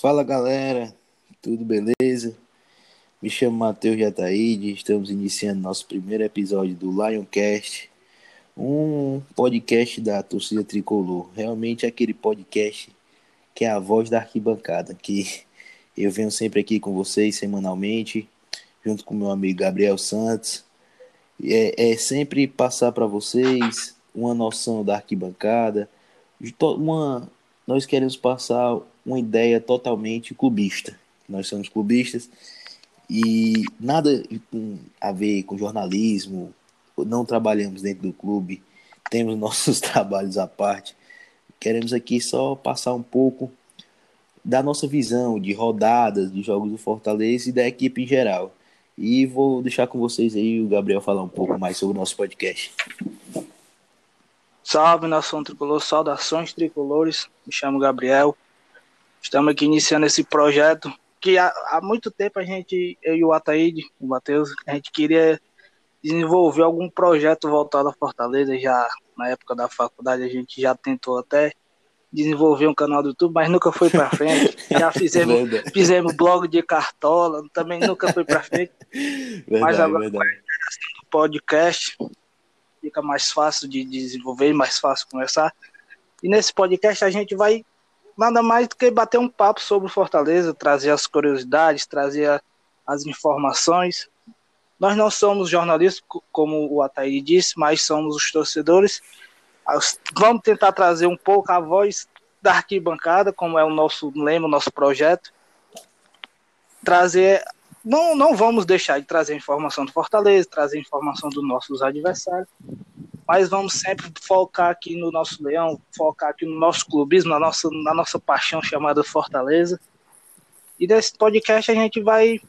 Fala galera, tudo beleza? Me chamo Matheus Jataíde, estamos iniciando nosso primeiro episódio do Lioncast, um podcast da torcida tricolor. Realmente é aquele podcast que é a voz da arquibancada, que eu venho sempre aqui com vocês semanalmente, junto com meu amigo Gabriel Santos. É, é sempre passar para vocês uma noção da arquibancada, uma, nós queremos passar uma ideia totalmente clubista. Nós somos clubistas e nada a ver com jornalismo, não trabalhamos dentro do clube, temos nossos trabalhos à parte. Queremos aqui só passar um pouco da nossa visão de rodadas, de jogos do Fortaleza e da equipe em geral. E vou deixar com vocês aí o Gabriel falar um pouco mais sobre o nosso podcast. Salve nação tricolor, saudações tricolores. Me chamo Gabriel, Estamos aqui iniciando esse projeto que há, há muito tempo a gente, eu e o Ataíde, o Matheus, a gente queria desenvolver algum projeto voltado à Fortaleza. Já na época da faculdade a gente já tentou até desenvolver um canal do YouTube, mas nunca foi para frente. Já fizemos, fizemos blog de cartola, também nunca foi para frente. Verdade, mas agora com a podcast fica mais fácil de desenvolver, mais fácil conversar. E nesse podcast a gente vai nada mais do que bater um papo sobre Fortaleza, trazer as curiosidades, trazer as informações. Nós não somos jornalistas, como o Ataí disse, mas somos os torcedores. Vamos tentar trazer um pouco a voz da arquibancada, como é o nosso lema, o nosso projeto. Trazer. Não, não vamos deixar de trazer informação do Fortaleza, trazer informação dos nossos adversários, mas vamos sempre focar aqui no nosso leão, focar aqui no nosso clubismo, na nossa, na nossa paixão chamada Fortaleza. E nesse podcast a gente vai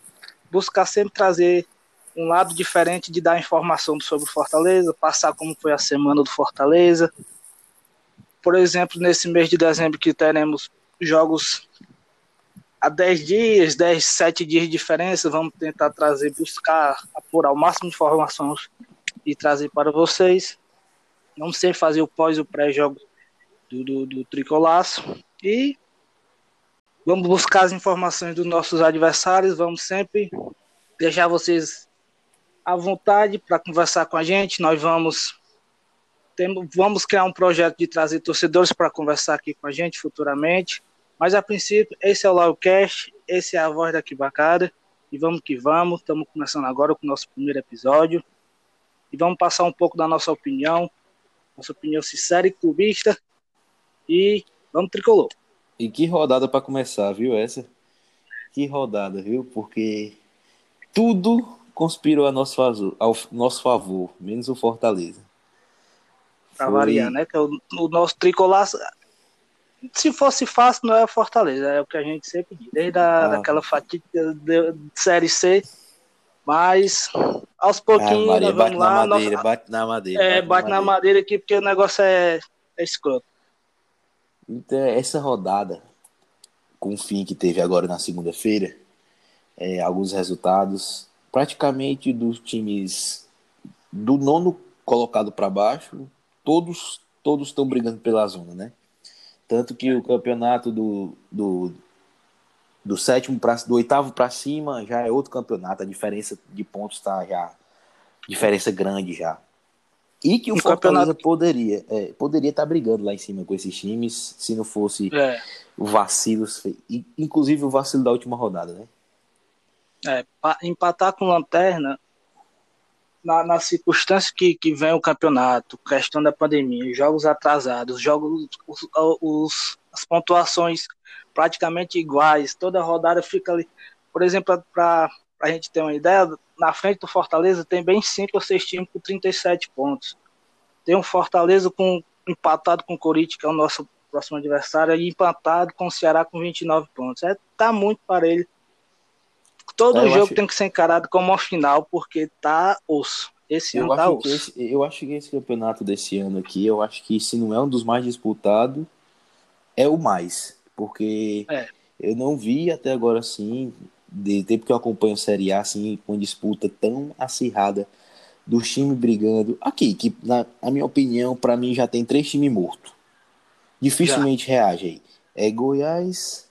buscar sempre trazer um lado diferente de dar informação sobre Fortaleza, passar como foi a semana do Fortaleza. Por exemplo, nesse mês de dezembro que teremos jogos há 10 dias, 10, 7 dias de diferença, vamos tentar trazer, buscar apurar o máximo de informações e trazer para vocês. Vamos sempre fazer o pós e o pré-jogo do, do, do Tricolaço. E vamos buscar as informações dos nossos adversários. Vamos sempre deixar vocês à vontade para conversar com a gente. Nós vamos temos, vamos criar um projeto de trazer torcedores para conversar aqui com a gente futuramente. Mas a princípio, esse é o Liocast, esse é a voz da Arquibancada. E vamos que vamos. Estamos começando agora com o nosso primeiro episódio. E vamos passar um pouco da nossa opinião nossa opinião sincera e clubista. E vamos tricolor. E que rodada para começar, viu? Essa? Que rodada, viu? Porque tudo conspirou a nosso, favor, ao nosso favor, menos o Fortaleza. Pra Foi... variar, né? Que é o, o nosso tricolor. Se fosse fácil, não é o Fortaleza, é o que a gente sempre diz. Desde a, ah. daquela fatídica Série C mas aos pouquinhos, ah, Maria, vamos bate lá. Na madeira, nossa... Bate na madeira. É, bate, bate na, madeira. madeira aqui porque o negócio é, é escroto. Então, essa rodada, com o fim que teve agora na segunda-feira, é, alguns resultados, praticamente dos times do nono colocado para baixo, todos todos estão brigando pela zona, né? Tanto que o campeonato do, do do sétimo para do oitavo para cima já é outro campeonato, a diferença de pontos está já diferença grande já. E que o, o Fortaleza campeonato... poderia é, poderia estar tá brigando lá em cima com esses times se não fosse é. o vacilo, inclusive o vacilo da última rodada, né? É, empatar com lanterna na, na circunstância que, que vem o campeonato, questão da pandemia, jogos atrasados, jogos os, os as pontuações praticamente iguais, toda rodada fica ali. Por exemplo, para a gente ter uma ideia, na frente do Fortaleza tem bem 5 ou 6 times com 37 pontos. Tem um Fortaleza com empatado com o Corinthians, que é o nosso próximo adversário, e empatado com o Ceará com 29 pontos. É, tá muito parelho. Todo é, jogo acho... tem que ser encarado como uma final, porque tá osso. Esse eu ano tá osso. Esse, eu acho que esse campeonato desse ano aqui, eu acho que se não é um dos mais disputados, é o mais porque é. eu não vi até agora assim, de tempo que eu acompanho a Série A, assim, com disputa tão acirrada dos times brigando. Aqui, que na, na minha opinião, para mim já tem três times mortos. Dificilmente já. reage aí. É Goiás,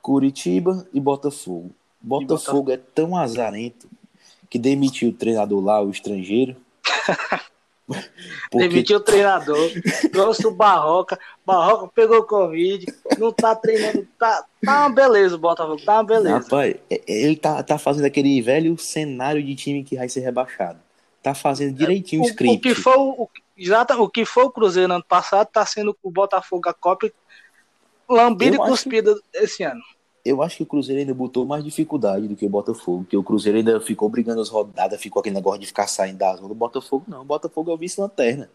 Curitiba e Botafogo. Botafogo é tão azarento que demitiu o treinador lá, o estrangeiro. Porque... Demitiu o treinador, trouxe o Barroca, Barroca pegou Covid, não tá treinando, tá, tá uma beleza o Botafogo, tá uma beleza. Rapaz, é, ele tá, tá fazendo aquele velho cenário de time que vai ser rebaixado. Tá fazendo direitinho o, o script. O que, foi, o, exato, o que foi o Cruzeiro no ano passado tá sendo o Botafogo a Copa lambida e cuspida acho... esse ano eu acho que o Cruzeiro ainda botou mais dificuldade do que o Botafogo, porque o Cruzeiro ainda ficou brigando as rodadas, ficou aquele negócio de ficar saindo da zona. O Botafogo não, o Botafogo é o vice-lanterna.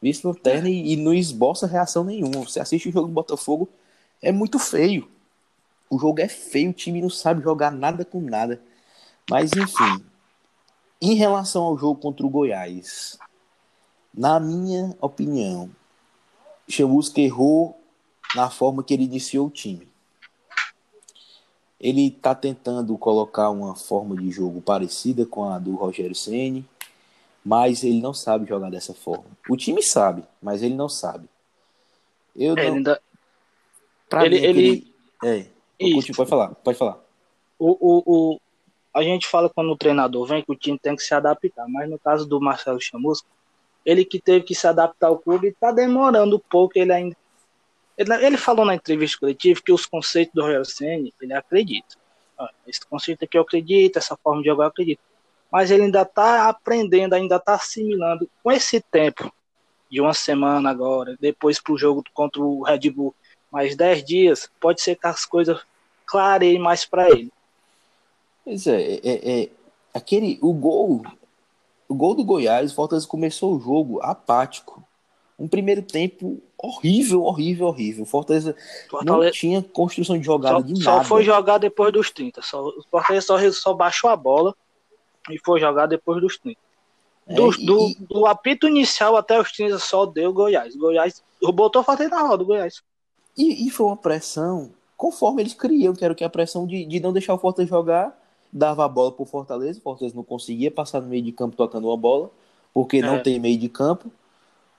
Vice-lanterna e, e, não esboça reação nenhuma. Você assiste o jogo do Botafogo, é muito feio. O jogo é feio, o time não sabe jogar nada com nada. Mas enfim, em relação ao jogo contra o Goiás, na minha opinião, Chamusca errou na forma que ele iniciou o time. Ele está tentando colocar uma forma de jogo parecida com a do Rogério Ceni, mas ele não sabe jogar dessa forma. O time sabe, mas ele não sabe. Eu é, não. Ainda... Pra ele, mim, ele... É. Isso. Pode falar, pode falar. O, o, o, a gente fala quando o treinador vem que o time tem que se adaptar, mas no caso do Marcelo Chamusca, ele que teve que se adaptar ao clube está demorando um pouco, ele ainda ele, ele falou na entrevista coletiva que os conceitos do Royal Senna, ele acredita. Esse conceito aqui eu acredito, essa forma de jogar eu acredito. Mas ele ainda está aprendendo, ainda está assimilando. Com esse tempo, de uma semana agora, depois para o jogo contra o Red Bull, mais 10 dias, pode ser que as coisas clareiem mais para ele. Pois é, é, é, aquele, o gol, o gol do Goiás, o Fortaleza começou o jogo apático um primeiro tempo horrível, horrível, horrível. Fortaleza, Fortaleza não tinha construção de jogada só, de nada. Só foi jogar depois dos 30. Só, o Fortaleza só, só baixou a bola e foi jogar depois dos 30. Do, é, e, do, do, apito inicial até os 30 só deu Goiás. Goiás botou o Fortaleza na roda, Goiás. E, e foi uma pressão conforme eles criam, que era que a pressão de, de não deixar o Fortaleza jogar, dava a bola pro Fortaleza, o Fortaleza não conseguia passar no meio de campo tocando uma bola, porque é. não tem meio de campo.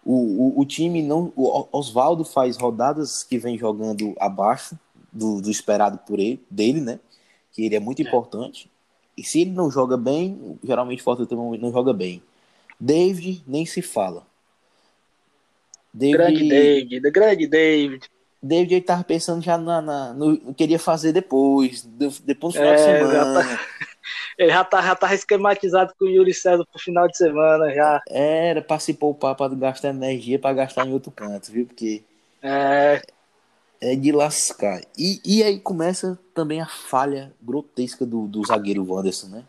O, o, o time não. O Oswaldo faz rodadas que vem jogando abaixo do, do esperado por ele, dele, né? Que ele é muito é. importante. E se ele não joga bem, geralmente Fortaleza também não joga bem. David nem se fala. David, grande David, grande David. David ele tava pensando já na, na no queria fazer depois, depois do final é, de semana. Tá... Ele já tá, já tá esquematizado com o Yuri César pro final de semana já. Era pra se poupar pra gastar energia pra gastar em outro canto, viu? Porque. É. É de lascar. E, e aí começa também a falha grotesca do, do zagueiro Wanderson, né?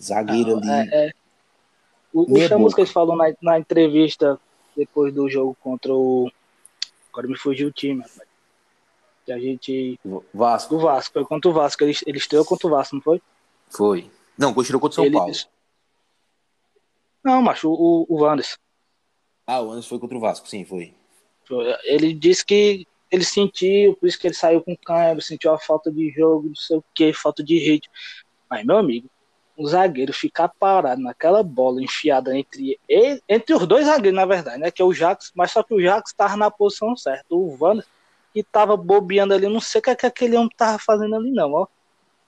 Zagueiro Não, ali. É, é. O, o Chamus que ele falou na, na entrevista depois do jogo contra o. Agora me fugiu o time, rapaz. Que a gente. Vasco. O Vasco, foi contra o Vasco. Ele, ele estreou contra o Vasco, não foi? Foi. Não, continuou contra o São ele... Paulo. Não, macho, o, o Wanderson. Ah, o Wanderson foi contra o Vasco, sim, foi. Ele disse que ele sentiu, por isso que ele saiu com câmbio, sentiu a falta de jogo, não sei o que, falta de ritmo. Mas, meu amigo, o zagueiro ficar parado naquela bola enfiada entre ele, entre os dois zagueiros, na verdade, né? Que é o Jax, mas só que o Jax estava na posição certa. O Wanderson que tava bobeando ali, não sei o que, é que aquele homem tava fazendo ali, não, ó.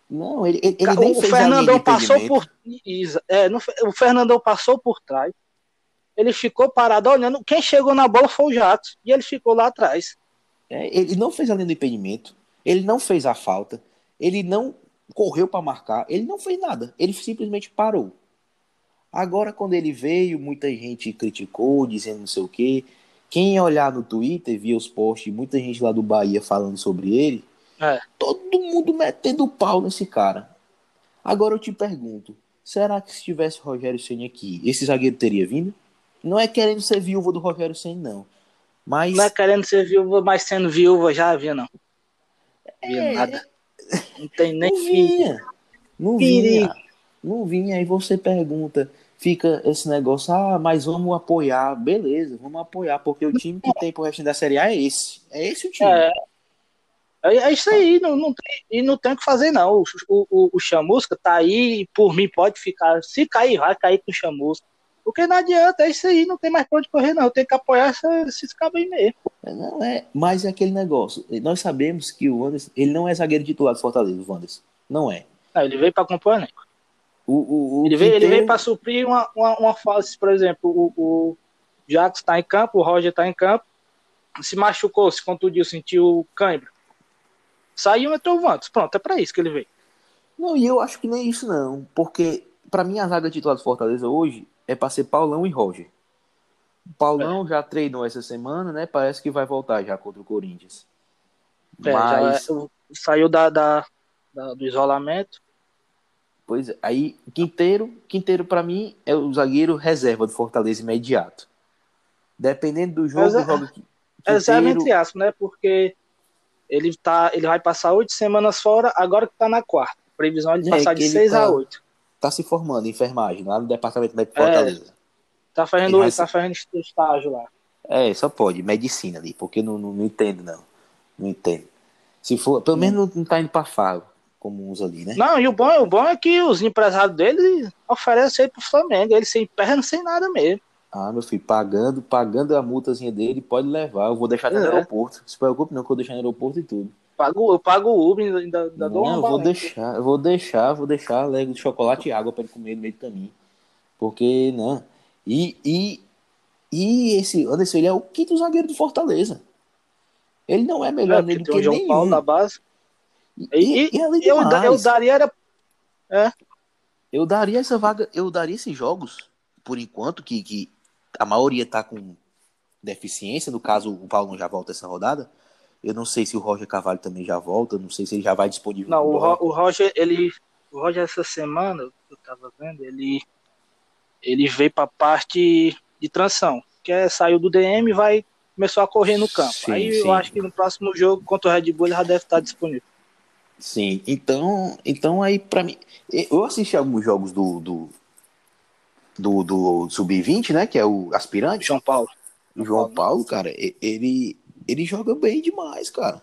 Não, ele, ele, ele o, Fernandão passou por. É, no, o Fernandão passou por trás. Ele ficou parado olhando. Quem chegou na bola foi o Jato. E ele ficou lá atrás. É, ele não fez a linha do impedimento. Ele não fez a falta. Ele não correu para marcar. Ele não fez nada. Ele simplesmente parou. Agora, quando ele veio, muita gente criticou, dizendo não sei o quê. Quem olhar no Twitter, via os posts, muita gente lá do Bahia falando sobre ele. É. Todo mundo metendo pau nesse cara. Agora eu te pergunto: será que se tivesse Rogério Senna aqui, esse zagueiro teria vindo? Não é querendo ser viúva do Rogério Senna, não. Mas... Não é querendo ser viúva, mas sendo viúva já havia, não. Havia é... nada. Não tem nem não vinha. Não vinha. Não vinha. Aí você pergunta, fica esse negócio, ah, mas vamos apoiar. Beleza, vamos apoiar, porque o time que tem pro resto da Série A é esse. É esse o time. É. É, é isso aí, não, não tem, e não tem o que fazer, não. O, o, o Chamusca tá aí, por mim pode ficar. Se cair, vai cair com o Chamusca. Porque não adianta, é isso aí, não tem mais pra onde correr, não. Tem que apoiar essa, esses cabos aí mesmo. Não é, mas é aquele negócio. Nós sabemos que o Wanderson, ele não é zagueiro titular do Fortaleza, o Wanderson. Não é. Não, ele veio pra compor né? O, o, ele, veio, ele veio pra suprir uma, uma, uma fase, por exemplo, o, o Jacques tá em campo, o Roger tá em campo, se machucou, se contundiu, sentiu cãibra. Saiu e entrou o Vantos. Pronto, é pra isso que ele veio. Não, e eu acho que nem isso não, porque pra mim a zaga titular do Fortaleza hoje é pra ser Paulão e Roger. O Paulão já treinou essa semana, né? Parece que vai voltar já contra o Corinthians. É, Mas, já é- saiu da, da- da- do isolamento. pois é, aí Quinteiro, Quinteiro pra mim é o zagueiro reserva do Fortaleza imediato. Dependendo do jogo, é- joga Qui- Reserva Quinteiro, entre aspas, né? Porque ele, tá, ele vai passar oito semanas fora, agora que tá na quarta. Previsão é de É, passar de seis tá- a oito. tá se formando em enfermagem lá no departamento médico do É. Fortaleza. Tá fazendo, vai tá fazendo estágio lá. É, só pode, medicina ali, porque não, não, não entendo, não. Não entendo. Se for, pelo menos não, tá indo pra farro, como uns ali, né? Não, e o bom, o bom é que os empresários dele oferecem aí pro Flamengo. Ele sem perna, sem nada mesmo. Ah, meu filho, pagando, pagando a multazinha dele, pode levar. Eu vou deixar até no É. aeroporto. Se preocupe não, que eu vou deixar no aeroporto e tudo. Pago, eu pago o Uber, ainda, ainda, Não, eu vou deixar, eu vou deixar, vou deixar lego de chocolate e água pra ele comer no meio do caminho. Porque, não. E, e, e esse Anderson, ele é o quinto zagueiro do Fortaleza. Ele não é melhor É, porque do tem o que João nenhum. Paulo na base. E, E- e, e Eu, eu daria era. Eu daria essa vaga, eu daria esses jogos, por enquanto, que, que a maioria tá com deficiência, no caso o Paulo não já volta essa rodada. Eu não sei se o Roger Carvalho também já volta, não sei se ele já vai disponível. Não, o. Ro- o Roger, ele. O Roger, essa semana, eu tava vendo, ele. Ele veio pra parte de transição. Que é, saiu do DM e vai. Começou a correr no campo. Sim, Aí sim. eu acho que no próximo jogo contra o Red Bull ele já deve estar disponível. Sim, então, então aí pra mim, eu assisti alguns jogos do do, do, do sub-20, né, que é o aspirante. João Paulo. O João Paulo, cara, ele, ele joga bem demais, cara.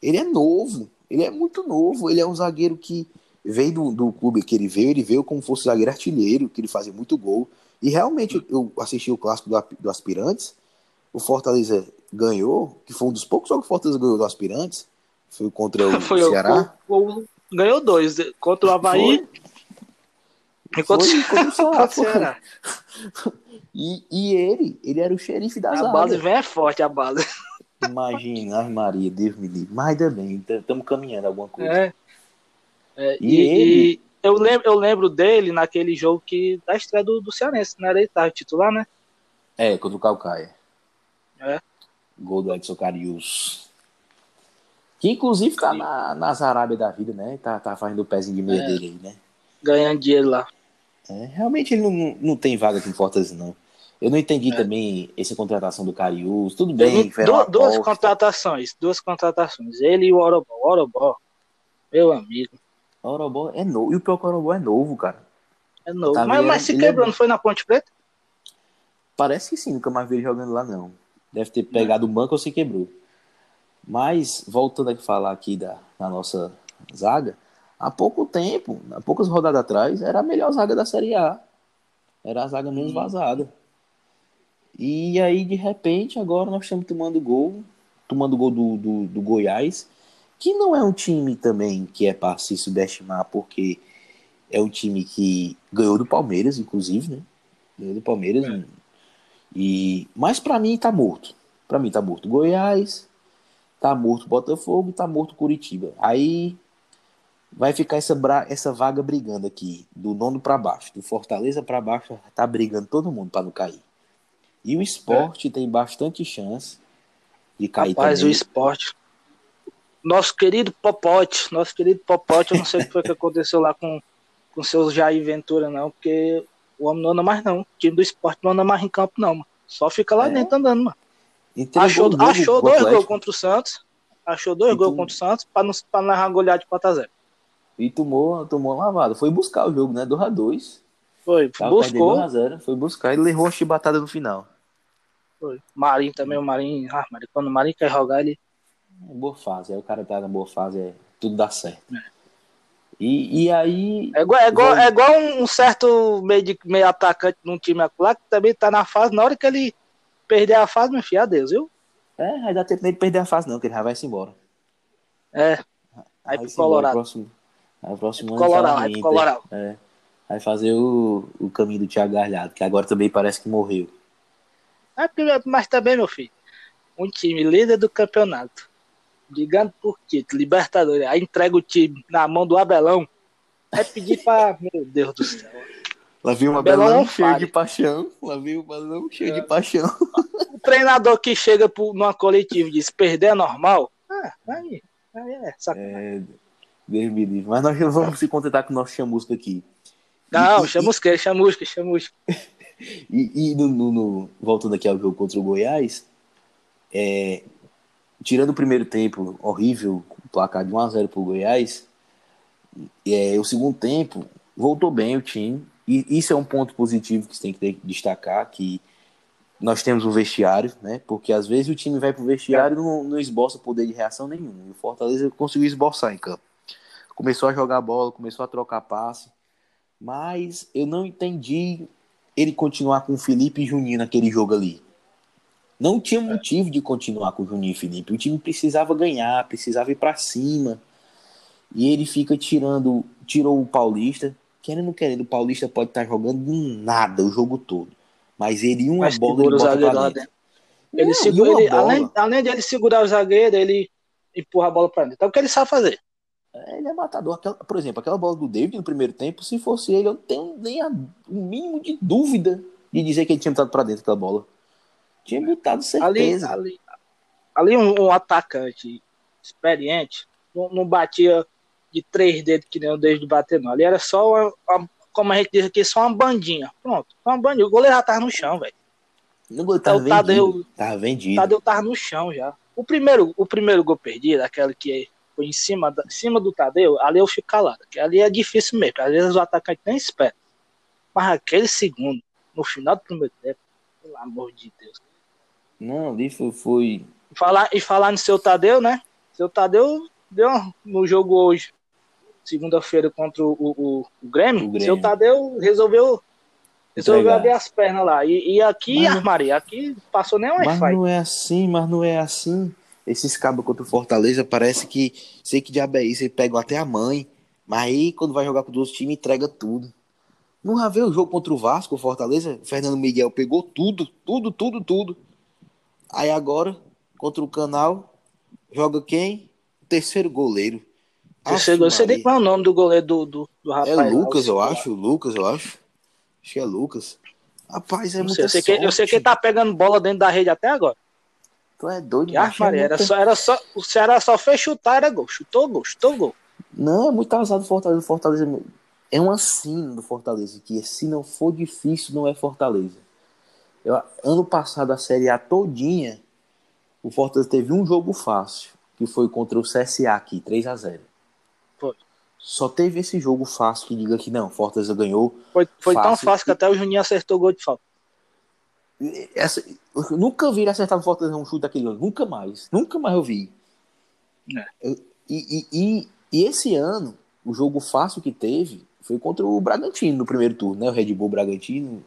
Ele é novo, ele é muito novo. Ele é um zagueiro que veio do, do clube que ele veio, ele veio como fosse zagueiro artilheiro, que ele fazia muito gol. E realmente eu assisti o clássico do, do Aspirantes. O Fortaleza ganhou, que foi um dos poucos jogos que o Fortaleza ganhou do Aspirantes. Foi contra o Foi o- Ceará. o- o- ganhou dois. Contra o Havaí Foi, e contra, foi contra o Ceará. E, e ele, ele era o xerife da A zaga. base vem é forte, a base. Imagina, ai Maria, Deus me livre. Mas ainda bem, estamos caminhando alguma coisa. É. É, E e, ele- e eu, lembro, eu lembro dele naquele jogo que da estreia do, do Cearense, né? Ele tava titular, né? É, contra o Calcaia. É. Gol do Edson Carius. Que inclusive tá na, nas Arábia da vida, né? Tá, tá fazendo o pezinho de meia É. dele aí, né? Ganhando dinheiro lá. É, realmente ele não, não tem vaga aqui em Fortaleza, não. Eu não entendi É. também essa contratação do Carius. Tudo bem, du- duas contratações, duas contratações. Ele e o Orobó. O Orobó, meu amigo, O Orobó é novo. E o pior que o Orobó é novo, cara. é novo. Tá mas, vendo? mas se é quebrou, não foi na Ponte Preta? Parece que sim, nunca mais vi ele jogando lá, não. Deve ter pegado o banco ou se quebrou. Mas, voltando a falar aqui da, da nossa zaga, há pouco tempo, há poucas rodadas atrás, era a melhor zaga da Série A. Era a zaga menos vazada. E aí, de repente, agora nós estamos tomando gol, tomando gol do, do, do Goiás, que não é um time também que é para se subestimar, porque é um time que ganhou do Palmeiras, inclusive, né? Ganhou do Palmeiras. É. E, mas para mim tá morto. Para mim tá morto Goiás, tá morto Botafogo e tá morto Curitiba. Aí vai ficar essa, essa vaga brigando aqui, do nono para baixo, do Fortaleza para baixo, tá brigando todo mundo para não cair. E o esporte tem bastante chance de cair Rapaz, o também. esporte. Nosso querido Popote, nosso querido Popote, eu não sei o que foi que aconteceu lá com com seus Jair Ventura, não, porque o homem não anda mais, não. O time do esporte não anda mais em campo, não, mano. Só fica lá É? dentro andando, mano. Entregou Achou, o achou dois gols contra o Santos. Achou dois E gols contra o Santos pra não, pra não arrancar golear de 4x0. E tomou, tomou uma lavada. Foi buscar o jogo, né? 2x2. Foi, buscou. 2x0. Foi buscar e levou uma chibatada no final. Foi. Marinho também, o Marinho. Ah, Marinho, quando o Marinho quer jogar, ele. É boa fase. Aí o cara tá na boa fase, é, tudo dá certo. E, e aí. É igual, é igual, é igual um, certo meio, de, meio atacante num time lá que também tá na fase. Na hora que ele perder a fase, meu filho, adeus, viu? É, vai dar tempo nem de perder a fase, não, que ele já vai se embora. É. Aí pro Colorado. Próximo, aí, próximo é Colorado, aí pro Colorado. É. Vai fazer o, o caminho do Thiago Galhardo, que agora também parece que morreu. É, mas também, meu filho, um time líder do campeonato, ligando por título, Libertadores, aí entrega o time na mão do Abelão, é pedir pra. meu Deus do céu. Lá viu um Abelão, Abelão cheio de paixão. Lá viu o Abelão cheio é. de paixão. O treinador que chega pro, numa coletiva e diz perder é normal. Ah, aí, aí é sacanagem. É, Deus me livre. Mas nós vamos se contentar com o nosso chamusco aqui. Não, chamusca, chamusca, chamusca. E, e no, no, no, voltando aqui ao jogo contra o Goiás, é, tirando o primeiro tempo horrível, o placar de 1x0 para o Goiás, é, o segundo tempo voltou bem o time. E isso é um ponto positivo que você tem que destacar, que nós temos um vestiário, né? Porque às vezes o time vai pro vestiário e não, não esboça poder de reação nenhum. E o Fortaleza conseguiu esboçar em campo. Começou a jogar bola, começou a trocar passe. Mas eu não entendi ele continuar com o Felipe e Juninho naquele jogo ali. Não tinha é. motivo de continuar com o Juninho e Felipe. O time precisava ganhar, precisava ir para cima. E ele fica tirando, tirou o Paulista. Querendo ou querendo, o Paulista pode estar jogando nada o jogo todo. Mas ele uma Mas bola ele bota pra dentro. Ele Não, segura, ele, além, além de ele segurar o zagueiro, ele empurra a bola para dentro. Então o que ele sabe fazer? Ele é matador. Aquela, por exemplo, aquela bola do David no primeiro tempo, se fosse ele, eu não tenho nem o mínimo de dúvida de dizer que ele tinha botado para dentro aquela bola. Tinha botado certeza. Ali, ali, ali um, um, atacante experiente não, não, batia de três dedos que nem o David bater, não. Ali era só, uma, uma, como a gente diz aqui, só uma bandinha. Pronto, uma bandinha. O goleiro já tava no chão, velho. O então, vendido. tava vendido. Tadeu tava no chão já. O primeiro, o primeiro gol perdido, aquele que em cima, da, em cima do Tadeu, ali eu fico calado. Que ali é difícil mesmo, às vezes o atacante nem espera. Mas aquele segundo, no final do primeiro tempo, pelo amor de Deus. Não, ali foi. Falar, e falar no seu Tadeu, né? Seu Tadeu deu no jogo hoje, segunda-feira, contra o, o, o, Grêmio, o Grêmio. Seu Tadeu resolveu resolveu abrir as pernas lá. E, e aqui, mas, Maria, aqui passou nem um Mas não é assim, mas não é assim. Esses cabos contra o Fortaleza parece que sei que diabo é isso, eles pegam até a mãe, mas aí quando vai jogar com os times entrega tudo. Não já veio o jogo contra o Vasco, o Fortaleza, Fernando Miguel pegou tudo, tudo, tudo, tudo. Aí agora, contra o Canal, joga quem? O terceiro goleiro. Terceiro goleiro, você nem qual é o nome do goleiro do, do, do rapaz. É Lucas, eu acho, Lucas, eu acho. Acho que é Lucas. Rapaz, é muito eu sei, que, eu sei que ele tá pegando bola dentro da rede até agora. Tu é doido, ah, Maria, era, só, era só, o Ceará só fez chutar, era gol. Chutou gol, chutou gol. Não, é muito azado do Fortaleza. Fortaleza é um assino do Fortaleza, que se não for difícil, não é Fortaleza. Eu, ano passado, a Série A todinha, o Fortaleza teve um jogo fácil, que foi contra o CSA aqui, 3 a 0 Foi. Só teve esse jogo fácil que diga que não, Fortaleza ganhou. Foi, foi fácil, tão fácil que até o Juninho acertou o gol de falta. Essa, eu nunca vi ele acertar no Fortaleza um chute daquele ano. Nunca mais. Nunca mais eu vi. É. Eu, e, e, e, esse ano, o jogo fácil que teve foi contra o Bragantino no primeiro turno, né? O Red Bull Bragantino,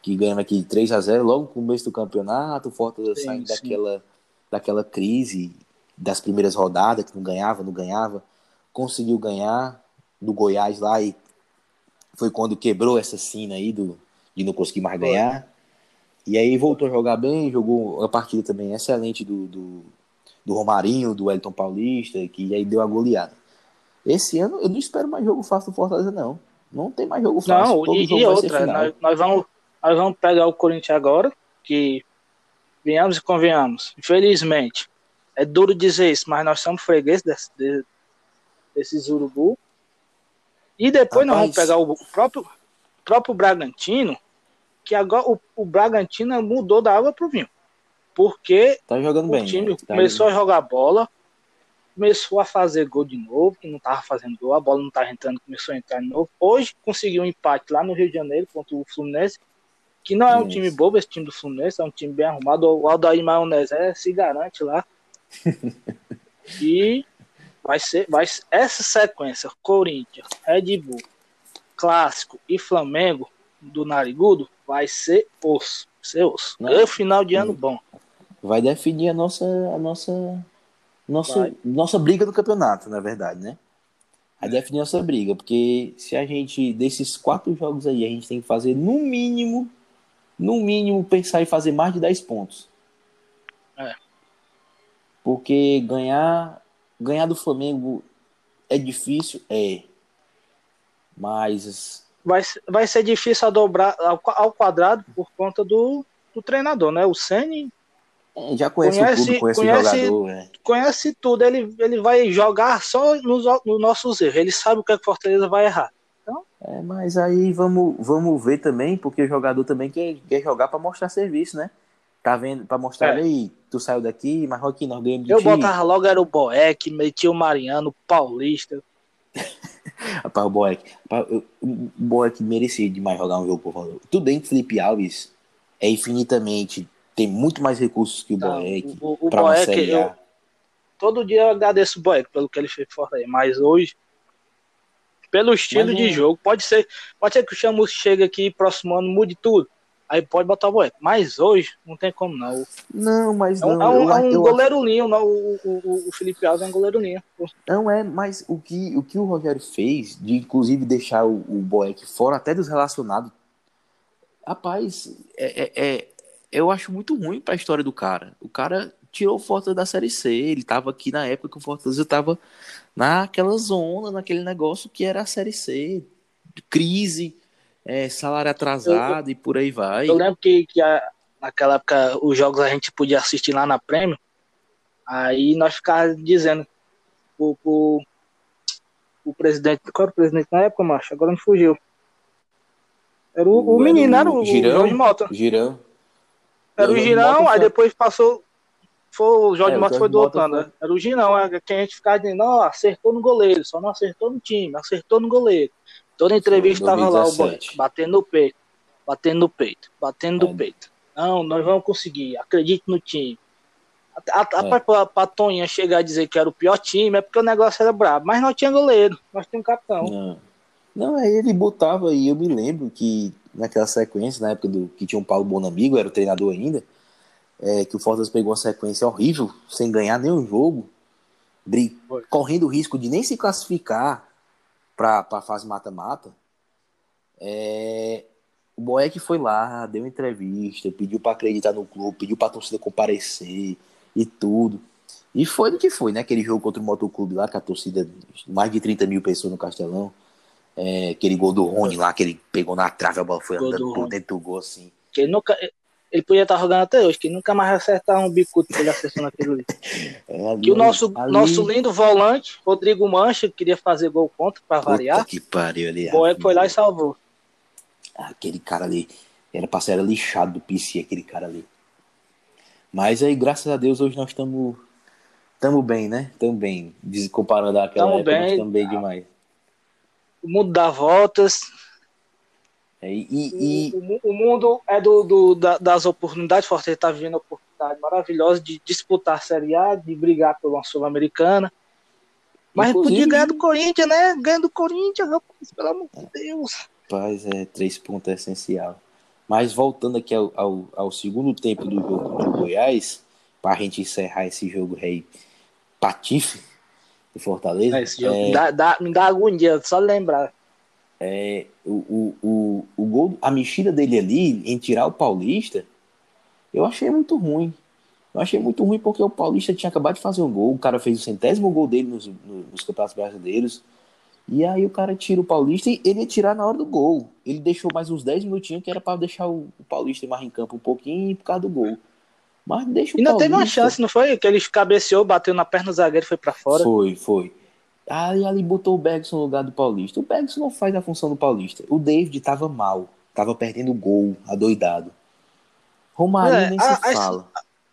que ganhou aqui 3 a 0 logo no começo do campeonato. O Fortaleza sim, saindo sim. daquela, daquela crise das primeiras rodadas, que não ganhava, não ganhava. Conseguiu ganhar do Goiás lá e foi quando quebrou essa cena aí do, de não conseguir mais ganhar. E aí voltou a jogar bem, jogou uma partida também excelente do, do, do Romarinho, do Elton Paulista, que aí deu a goleada. Esse ano eu não espero mais jogo fácil do Fortaleza, não. Não tem mais jogo fácil. Não, Todo e, e outra, nós, nós, vamos, nós vamos pegar o Corinthians agora, que venhamos e convenhamos. Infelizmente, é duro dizer isso, mas nós somos fregueses desse, de, desses urubu. E depois Rapaz. nós vamos pegar o próprio, próprio Bragantino, que agora o, o Bragantino mudou da água pro vinho. Porque tá jogando o bem, time né? tá começou a jogar bola, começou a fazer gol de novo, que não tava fazendo gol, a bola não tava entrando, começou a entrar de novo. Hoje conseguiu um empate lá no Rio de Janeiro contra o Fluminense, que não é um time bobo esse time do Fluminense, é um time bem arrumado. O Aldair Maionese é, se garante lá. e vai ser, vai, essa sequência, Corinthians, Red Bull, Clássico e Flamengo do Narigudo, vai ser osso. Ser osso. É final de ano bom. Vai definir a nossa, a nossa, nossa, nossa briga do campeonato, na verdade, né? Vai definir a nossa briga, porque se a gente, desses quatro jogos aí, a gente tem que fazer no mínimo, no mínimo, pensar em fazer mais de 10 pontos. É. Porque ganhar Ganhar do Flamengo é difícil? É. Mas. Vai, vai ser difícil a dobrar ao, ao quadrado por conta do, do treinador, né? O Ceni é, já conhece, conhece, o clube, conhece, conhece, o jogador. É. Conhece tudo. Ele, ele vai jogar só nos, nos nossos erros. Ele sabe o que a Fortaleza vai errar. Então... É, mas aí vamos, vamos ver também, porque o jogador também quer, quer jogar para mostrar serviço, né? Tá vendo? Pra mostrar é. aí, tu saiu daqui, mas aqui nós ganhamos de Eu botava logo, era o Boeck, metia o Mariano, o Paulista. Rapaz, o Boeck. O Boeck merecia demais jogar um jogo, por favor. Tudo bem que Felipe Alves é infinitamente. Tem muito mais recursos que o Não, Boeck. O, o, pra Boeck, eu, todo dia eu agradeço o Boeck pelo que ele fez por aí, mas hoje pelo estilo mas, de jogo. Pode ser, pode ser que o Chamus chegue aqui próximo ano mude tudo. Aí pode botar o Boeck. Mas hoje não tem como não. Não, mas é um, não. É um, eu, é um goleiro linho, não, o, o, o, Felipe Alves é um goleiro linho. Não é, mas o que, o que o Rogério fez, de inclusive deixar o, o Boeck fora até dos relacionados, rapaz, é, é, é eu acho muito ruim para a história do cara. O cara tirou o Fortaleza da Série C, ele tava aqui na época que o Fortaleza tava naquela zona, naquele negócio que era a Série C, crise, é, salário atrasado eu, e por aí vai. Eu lembro que, que a, naquela época os jogos a gente podia assistir lá na Prêmio, aí nós ficávamos dizendo o, o, o presidente, qual era o presidente na época, macho? Agora me fugiu. Era o, o, o menino, era o, Girão, o Jorge Mota. Girão. Era o, Girão, aí depois passou. Foi, o Jorge é, Mota foi do outro né? Era o Girão, é, que a gente ficava dizendo, ó, acertou no goleiro, só não acertou no time, acertou no goleiro. Toda entrevista estava lá o Boeck, batendo no peito, batendo no peito, batendo no é. peito. Não, nós vamos conseguir, acredite no time. A, a, é. pra, pra Toninha chegar a dizer que era o pior time, é porque o negócio era brabo. Mas não tinha goleiro, nós tínhamos capitão. Não. não, aí ele botava, aí eu me lembro que naquela sequência, na época do que tinha um Paulo Bonamigo, era o treinador ainda, é, que o Fortaleza pegou uma sequência horrível, sem ganhar nenhum jogo, correndo o risco de nem se classificar para a fase mata-mata, é, o Boeck foi lá, deu entrevista, pediu para acreditar no clube, pediu para a torcida comparecer e tudo. E foi do que foi, né? Aquele jogo contra o Motoclube lá, com a torcida, mais de 30 mil pessoas no Castelão. É, aquele gol do Rony lá, que ele pegou na trave, a bola foi andando por dentro do gol, assim. Que nunca, ele podia estar jogando até hoje, que nunca mais acertar um bicudo que ele acertou naquele ali. É, que o nosso, ali... nosso lindo volante, Rodrigo Mancha, queria fazer gol contra para variar. que pariu ali. O foi lá e salvou. Aquele cara ali, era pra ser lixado do PC, aquele cara ali. Mas aí, graças a Deus, hoje nós estamos estamos bem, né? Estamos bem. Comparando àquela tamo época, bem, estamos bem demais. O mundo dá voltas, é, e, e... O, o, mundo é do, do da, das oportunidades, Fortaleza está vivendo a oportunidade maravilhosa de disputar a Série A, de brigar pela Sul-Americana. Mas Inclusive... podia ganhar do Corinthians, né? Ganha do Corinthians, rapaz, pelo amor de Deus. Rapaz, é, três pontos é essencial. Mas voltando aqui ao, ao, ao segundo tempo do jogo do Goiás, para a gente encerrar esse jogo aí, Patife de Fortaleza. É, é... dá, dá, me dá agonia, só lembrar. É, o, o, o, gol, a mexida dele ali em tirar o Paulista, eu achei muito ruim. Eu achei muito ruim porque o Paulista tinha acabado de fazer um gol, o cara fez o centésimo gol dele nos, nos campeonatos brasileiros. E aí o cara tira o Paulista e ele ia tirar na hora do gol. Ele deixou mais uns 10 minutinhos que era para deixar o, o Paulista mais em campo um pouquinho por causa do gol. Mas deixa o Ainda Paulista... teve uma chance, não foi? Que ele cabeceou, bateu na perna do zagueiro e foi para fora. Foi, foi. Aí ali botou o Bergson no lugar do Paulista. O Bergson não faz a função do Paulista. O David tava mal. Tava perdendo gol, adoidado. Romário é, nem a, se fala.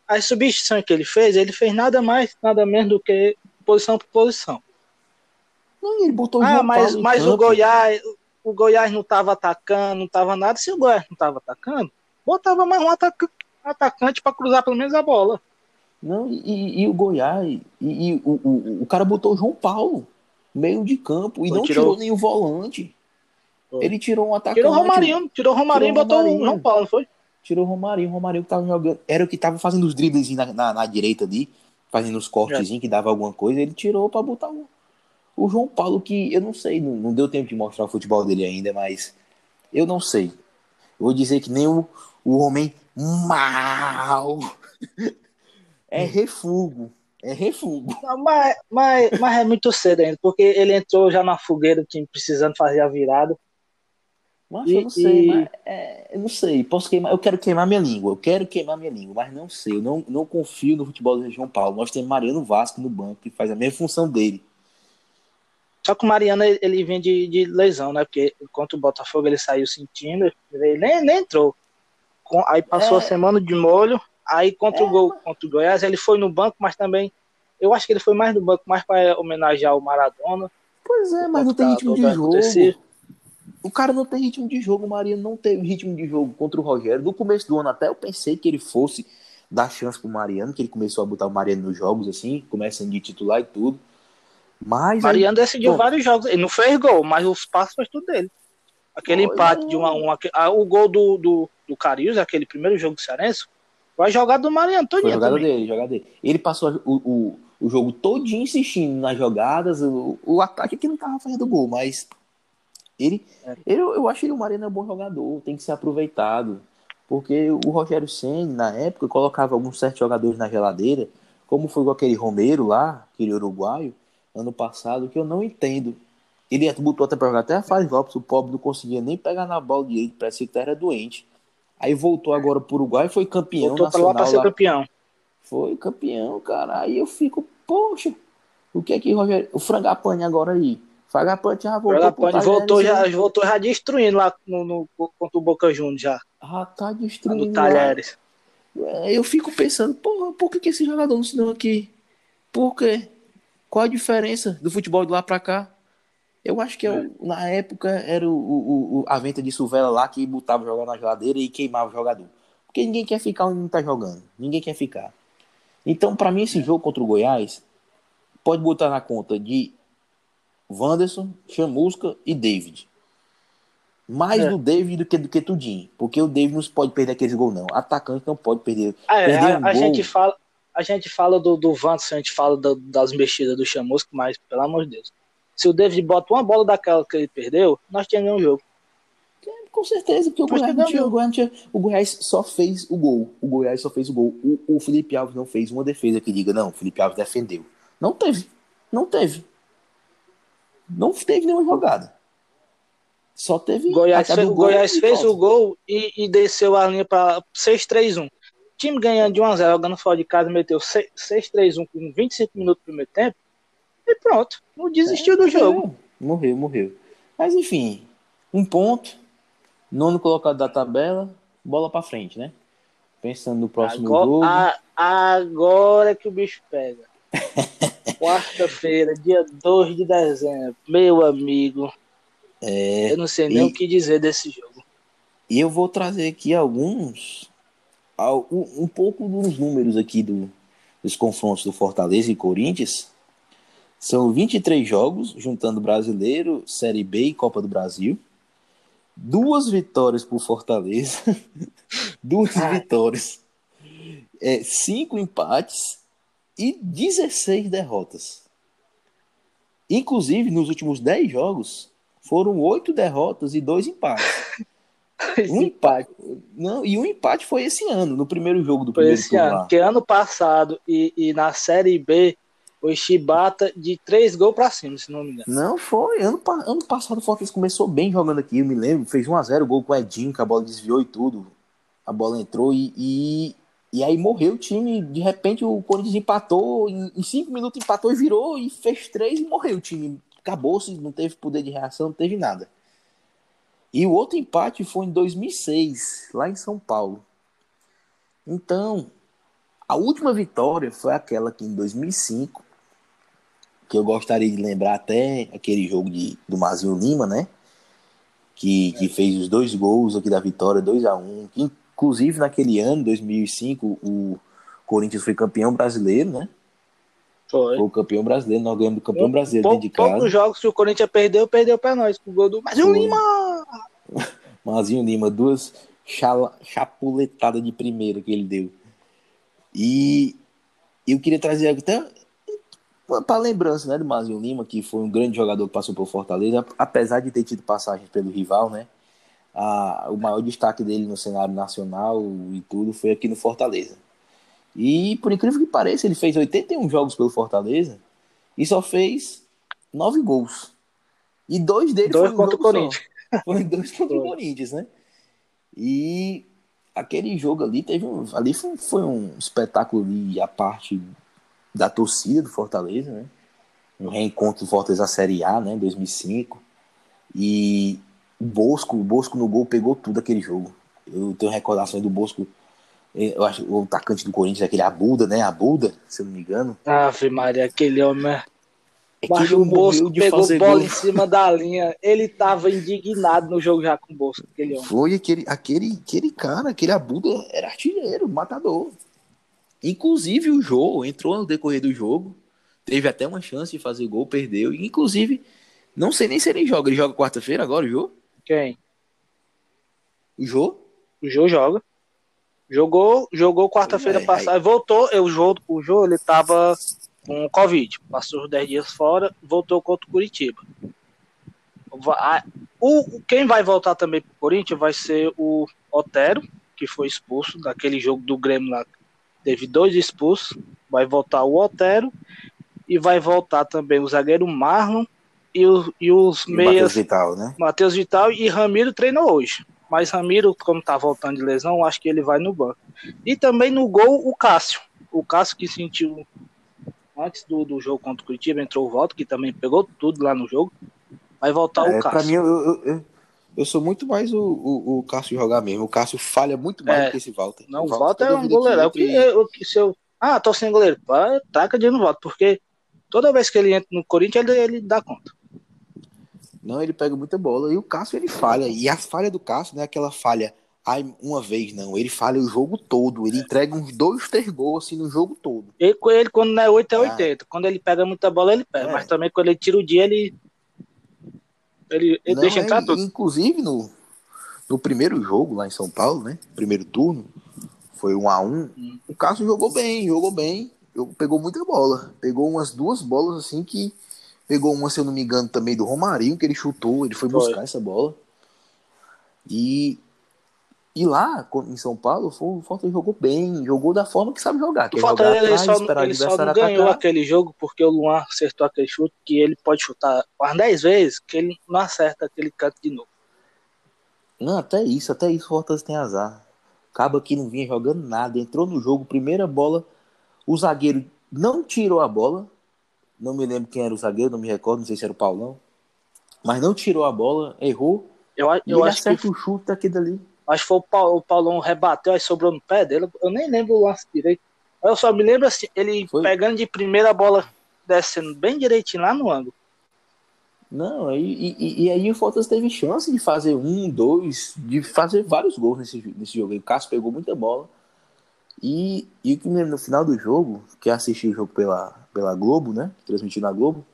A, a substituição que ele fez, ele fez nada mais, nada menos do que posição por posição. Não, ele botou Ah, mas, mas o Goiás, o Goiás não tava atacando, não tava nada. Se o Goiás não tava atacando, botava mais um atacante para cruzar pelo menos a bola. Não, e, e o Goiás, e, e o, o, o, cara botou o João Paulo, meio de campo, e Pô, não tirou, tirou nenhum volante. Pô. Ele tirou um atacante. Tirou o Romarinho, tirou o Romarinho e botou o João Paulo, foi? Tirou o Romarinho, o Romarinho que tava jogando. Era o que tava fazendo os dribles na, na, na direita ali, fazendo os cortes é. que dava alguma coisa. Ele tirou pra botar o, o João Paulo, que eu não sei, não, não deu tempo de mostrar o futebol dele ainda, mas eu não sei. Eu vou dizer que nem o, o homem mal é refugo. É refugo. Não, mas, mas, mas é muito cedo ainda, porque ele entrou já na fogueira do time precisando fazer a virada. Mas e, eu não sei, e... mas, é, eu não sei. Posso queimar, eu quero queimar minha língua. Eu quero queimar minha língua, mas não sei. Eu não, não confio no futebol do João Paulo. Nós temos Mariano Vasco no banco, que faz a mesma função dele. Só que o Mariano ele vem de, de lesão, né? Porque enquanto o Botafogo ele saiu sentindo, ele nem, nem entrou. Aí passou é... a semana de molho, Aí contra, é, o, gol, contra o Goiás ele foi no banco, mas também eu acho que ele foi mais no banco, mais para homenagear o Maradona. Pois é, mas não tem ritmo de jogo. O cara não tem ritmo de jogo, o Maria não teve ritmo de jogo contra o Rogério. No começo do ano até eu pensei que ele fosse dar chance pro Mariano, que ele começou a botar o Mariano nos jogos assim, começando de titular e tudo. Mas Mariano aí, decidiu vários jogos. Ele não fez gol, mas os passos foi tudo dele. Aquele empate de 1 um a 1 um, o gol do, do, do Carius, aquele primeiro jogo do Cearense, foi a jogada do Mariano todinho. Foi a jogada dele, jogada dele. Ele passou o, o, o jogo todinho insistindo nas jogadas, o, o ataque que não tava fazendo gol, mas ele, é. ele eu acho que o Mariano é um bom jogador, tem que ser aproveitado. Porque o Rogério Senna, na época, colocava alguns certos jogadores na geladeira, como foi com aquele Romero lá, aquele uruguaio, ano passado, que eu não entendo. Ele botou até para jogar até a fase Lopes, o pobre não conseguia nem pegar na bola direito, parecia que era doente. Aí voltou agora pro Uruguai e foi campeão voltou nacional. Pra lá pra ser campeão. Foi campeão, cara. Aí eu fico, poxa, o que é que Rogério... O Frangapane agora aí? Frangapane já voltou. Frangapane voltou já, voltou já destruindo lá no, no, contra o Boca Juniors já. Ah, tá destruindo. No Talheres. É, eu fico pensando, porra, por que, que esse jogador não se deu aqui? Por quê? Qual a diferença do futebol de lá pra cá? Eu acho que é, é. na época era o, o, o, a venta de Suvela lá que botava jogar na geladeira e queimava o jogador. Porque ninguém quer ficar onde não tá jogando. Ninguém quer ficar. Então, para mim, esse jogo contra o Goiás pode botar na conta de Wanderson, Chamusca e David. Mais é. do David do que do que Tudinho. Porque o David não pode perder aqueles gols, não. Atacante não pode perder. Ah, é, perder a, um a gente fala, a gente fala do, do Wanderson, a gente fala do, das mexidas do Chamusca, mas, pelo amor de Deus se o David bota uma bola daquela que ele perdeu, nós tínhamos um jogo. É, com certeza, porque o Goiás, não tinha, o, Goiás tinha, o Goiás só fez o gol. O Goiás só fez o gol. O, o Felipe Alves não fez uma defesa que diga, não, o Felipe Alves defendeu. Não teve. Não teve. Não teve nenhuma jogada. Só teve. Goiás fez, o Goiás fez o gol e, e, desceu a linha para 6-3-1. O time ganhando de 1x0, jogando fora de casa, meteu 6-3-1 com 25 minutos do primeiro tempo. E pronto, não desistiu é, do jogo. Morreu, morreu. Mas enfim, um ponto, nono colocado da tabela, bola para frente, né? Pensando no próximo agora, jogo. A, agora que o bicho pega. Quarta-feira, dia 2 de dezembro. Meu amigo. É, eu não sei nem e, o que dizer desse jogo. E eu vou trazer aqui alguns. Um, um pouco dos números aqui do, dos confrontos do Fortaleza e Corinthians são 23 jogos, juntando Brasileiro, Série B e Copa do Brasil. Duas vitórias por Fortaleza. Duas ah. vitórias. É, cinco empates e 16 derrotas. Inclusive, nos últimos 10 jogos, foram oito derrotas e dois empates. um empate. Não, e um empate foi esse ano, no primeiro jogo do primeiro foi esse ano, Porque ano passado e, e na Série B o Shibata de três gols pra cima, se não me engano. Não, foi. Ano, ano passado o Fortaleza começou bem jogando aqui, eu me lembro. Fez 1x0 gol com o Edinho, que a bola desviou e tudo. A bola entrou e, e, e aí morreu o time. De repente o Corinthians empatou, em, em cinco minutos empatou e virou, e fez três e morreu o time. Acabou-se, não teve poder de reação, não teve nada. E o outro empate foi em 2006, lá em São Paulo. Então, a última vitória foi aquela que em 2005 que eu gostaria de lembrar até aquele jogo de, do Mazinho Lima, né? Que, que fez os dois gols aqui da vitória, 2 a 1 um, Inclusive, naquele ano, 2005, o Corinthians foi campeão brasileiro, né? Foi. Foi o campeão brasileiro, nós ganhamos do campeão brasileiro Pou, dentro de casa. Poucos jogos que o Corinthians perdeu, perdeu pra nós, com o gol do Mazinho Foi. Lima! Mazinho Lima, duas chala- chapuletadas de primeira que ele deu. E eu queria trazer até para lembrança né, do Mazinho Lima, que foi um grande jogador que passou por Fortaleza, apesar de ter tido passagens pelo rival, né? A, o maior destaque dele no cenário nacional e tudo foi aqui no Fortaleza. E por incrível que pareça, ele fez 81 jogos pelo Fortaleza e só fez 9 gols. E dois deles Dois foi um contra o jogo só. Corinthians. Foi dois contra o. Corinthians, né? E aquele jogo ali teve um, ali foi, foi um espetáculo ali a parte da torcida do Fortaleza, né? Um reencontro do Fortaleza Série A, né, 2005. E o Bosco, o Bosco no gol pegou tudo aquele jogo. Eu tenho recordações do Bosco, eh, eu acho o atacante do Corinthians, aquele Abuda, né? Abuda, se eu não me engano. Ave Maria, aquele homem. É ele o Bosco pegou bola gol. em cima da linha. Ele tava indignado no jogo já com o Bosco, aquele homem. Foi aquele, aquele, aquele cara, aquele Abuda era artilheiro, matador. Inclusive o Jô entrou no decorrer do jogo, teve até uma chance de fazer gol, perdeu. Inclusive, não sei nem se ele joga. Ele joga quarta-feira agora, o Jô? Quem? O Jô? O Jô joga. Jogou, jogou quarta-feira Aí- passada, voltou. Eu, o Jô, o Jô, ele tava com Covid. Passou os 10 dias fora, voltou contra o Curitiba. O, quem vai voltar também pro Corinthians vai ser o Otero, que foi expulso daquele jogo do Grêmio lá. Teve dois expulsos. Vai voltar o Otero e vai voltar também o zagueiro Marlon e, o- e os E o Matheus meias Vital, né? Matheus Vital e Ramiro treinou hoje. Mas Ramiro, como tá voltando de lesão, acho que ele vai no banco. E também no gol, o Cássio. O Cássio que sentiu antes do, do jogo contra o Curitiba, entrou o Volta, que também pegou tudo lá no jogo. Vai voltar É, o pra Cássio. mim, eu, eu, eu, eu sou muito mais o, o, o Cássio jogar mesmo. O Cássio falha muito mais É. do que esse Walter. Não, o Walter, Volta é um que goleiro. É que, entra e- é o que se eu... Ah, tô sem goleiro. Pá, taca de no Volta, porque toda vez que ele entra no Corinthians, ele, ele dá conta. Não, ele pega muita bola. E o Cássio, ele falha. E a falha do Cássio não é aquela falha ai, uma vez, não. Ele falha o jogo todo. Ele entrega uns dois, três gols assim no jogo todo. Ele, com ele quando não é 8, é Ah. 80. Quando ele pega muita bola, ele pega. É. Mas também quando ele tira o dia, ele. Ele, ele Não, deixa é, entrar tudo. Inclusive, no, no primeiro jogo lá em São Paulo, né? Primeiro turno, foi um a um. Hum. O Cássio jogou bem, jogou bem. jogou- Pegou muita bola. Pegou umas duas bolas assim que. Pegou uma, se eu não me engano, também do Romarinho, que ele chutou, ele foi Foi. buscar essa bola. E, e lá, em São Paulo, o Fortaleza jogou bem, jogou da forma que sabe jogar. O jogar Fortaleza ele atrás, só, ele só não ganhou atacar. aquele jogo porque o Luan acertou aquele chute que ele pode chutar umas 10 vezes que ele não acerta aquele canto de novo. Não, até isso, até isso o Fortaleza tem azar. Caba que não vinha jogando nada, entrou no jogo, primeira bola, o zagueiro não tirou a bola. Não me lembro quem era o zagueiro, não me recordo, não sei se era o Paulão. Mas não tirou a bola, errou. Eu, eu acho, que, o chute daquele dali. Acho que foi o, o Paulão rebateu, aí sobrou no pé dele. Eu nem lembro o lance direito. Eu só me lembro assim, ele Foi. pegando de primeira a bola, descendo bem direitinho lá no ângulo. Não, e, e, e aí o Fortaleza teve chance de fazer um, dois, de fazer vários gols nesse, nesse jogo. aí. O Cássio pegou muita bola. E, e o que me lembro no final do jogo, que assisti o jogo pela, pela Globo, né? Transmitido na Globo.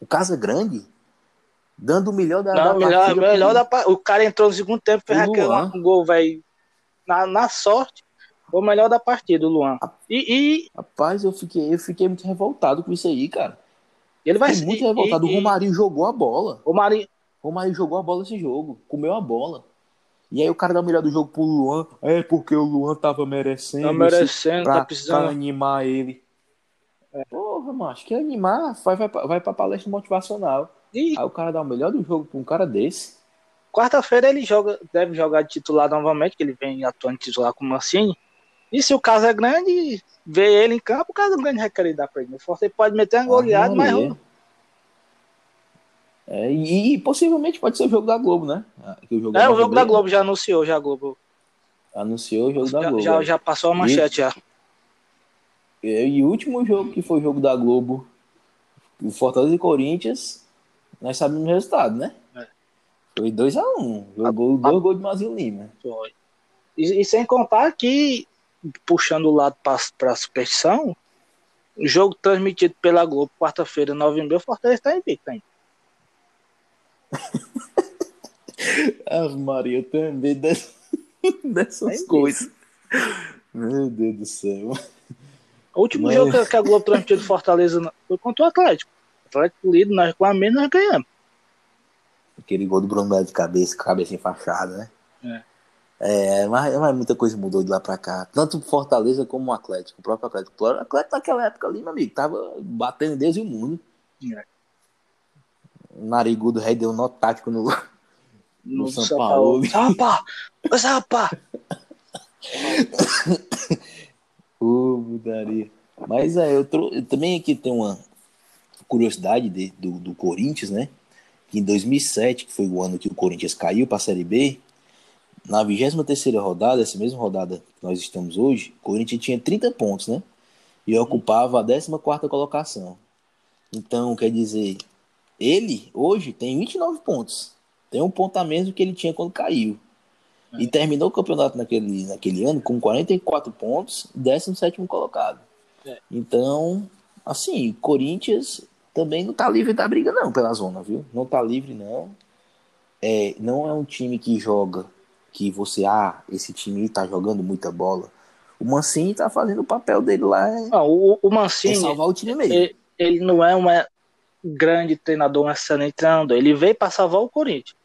O Casa Grande dando o melhor da, Não, da melhor, partida melhor da O cara entrou no segundo tempo, fez aquele um gol, velho. Na, na sorte, foi o melhor da partida, o Luan. E, e Rapaz, eu fiquei, eu fiquei muito revoltado com isso aí, cara. ele vai Fiquei muito revoltado. e- o Romarinho jogou a bola. O Marinho, O Romarinho jogou a bola nesse jogo. Comeu a bola. E aí o cara dá o melhor do jogo pro Luan. É porque o Luan tava merecendo. tá esse- merecendo, pra, tá pra precisando. animar ele. Porra, macho, que animar, vai, vai, pra- vai pra palestra motivacional. E Aí o cara dá o melhor do jogo pra um cara desse. quarta-feira ele joga, deve jogar de titular novamente, que ele vem atuando de titular com o Mancini. E se o caso é grande, vê ele em campo, o caso grande vai querer dar pra ele. O Fortaleza pode meter uma goleada, Ah, mas. É, e, e possivelmente pode ser o jogo da Globo, né? Ah, que o jogo é o jogo e da meia. Globo, já anunciou, já a Globo. Anunciou o jogo da Já, Globo. já, é. já passou a manchete já. E, e o último jogo que foi o jogo da Globo, o Fortaleza e Corinthians, nós sabemos o resultado, né? É. Foi 2x1. Um. Jogou dois gols de Mazinho Lima. Foi. E, e sem contar que puxando o lado para a superstição, o jogo transmitido pela Globo, quarta-feira, 9 h o Fortaleza está invicto ainda. Ave Maria, eu tenho medo dessas, dessas é coisas. Meu Deus do céu. O último Mas... jogo que a Globo transmitiu de Fortaleza foi contra o Atlético. Atlético líder, nós com a menos nós ganhamos. Aquele gol do Bruno de cabeça, cabeça enfaixada, né? É. É, mas, mas, muita coisa mudou de lá pra cá. Tanto Fortaleza como o Atlético, o próprio Atlético. O Atlético naquela época ali, meu amigo, tava batendo Deus e o mundo. É. O narigudo rei deu um nó tático no, no, no São, São Paulo. Sapa! Sapa! Ô, mudaria. Mas é, eu, trou... eu também aqui tem uma curiosidade de, do, do Corinthians, né? Que em 2007, que foi o ano que o Corinthians caiu para a Série B, na 23 rodada, essa mesma rodada que nós estamos hoje, o Corinthians tinha 30 pontos, né? E ocupava a 14 colocação. Então, quer dizer, ele hoje tem 29 pontos. Tem um ponto a menos do que ele tinha quando caiu. E terminou o campeonato naquele, naquele ano com 44 pontos, 17 colocado. É. Então, assim, Corinthians também não tá livre da briga, não, pela zona, viu? Não tá livre, não. É, não é um time que joga, que você, ah, esse time tá jogando muita bola. O Mancini tá fazendo o papel dele lá. É, não, o, o Mancini. É salvar o time mesmo. Ele, ele não é um grande treinador, um excelente treinador. Ele veio para salvar o Corinthians.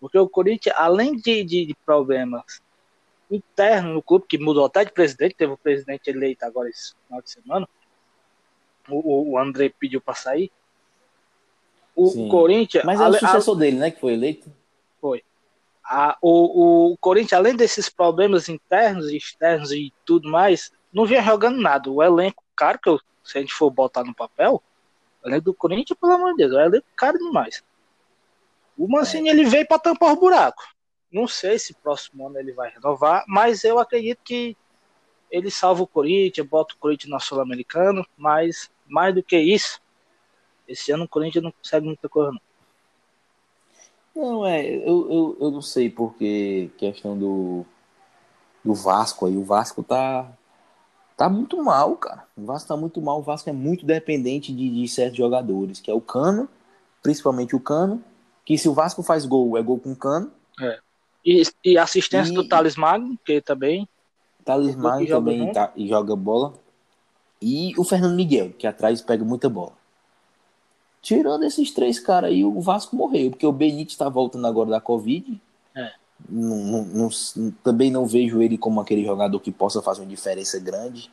Porque o Corinthians, além de, de, de problemas internos no clube, que mudou até de presidente, teve o presidente eleito agora esse final de semana, o, o André pediu para sair. O Sim. Corinthians. Mas é o sucessor dele, né? Que foi eleito? Foi. A, o, o Corinthians, além desses problemas internos e externos e tudo mais, não vinha jogando nada. O elenco, cara, que eu, se a gente for botar no papel, o elenco do Corinthians, pelo amor de Deus, o elenco caro demais. O Mancini é. ele veio para tampar o buraco. Não sei se próximo ano ele vai renovar, mas eu acredito que ele salva o Corinthians, bota o Corinthians na Sul-Americana, mas mais do que isso, esse ano o Corinthians não consegue muita coisa não. Não, é, eu, eu, eu não sei porque questão do, do Vasco aí, o Vasco tá tá muito mal, cara. O Vasco tá muito mal, o Vasco é muito dependente de, de certos jogadores, que é o Cano, principalmente o Cano, que se o Vasco faz gol, é gol com cano. É. E, e assistência e, do Thales Magno, que também. Thales Magno também tá, e joga bola. E o Fernando Miguel, que atrás pega muita bola. Tirando esses três caras aí, o Vasco morreu, porque o Benítez está voltando agora da Covid. É. Não, não, não, também não vejo ele como aquele jogador que possa fazer uma diferença grande.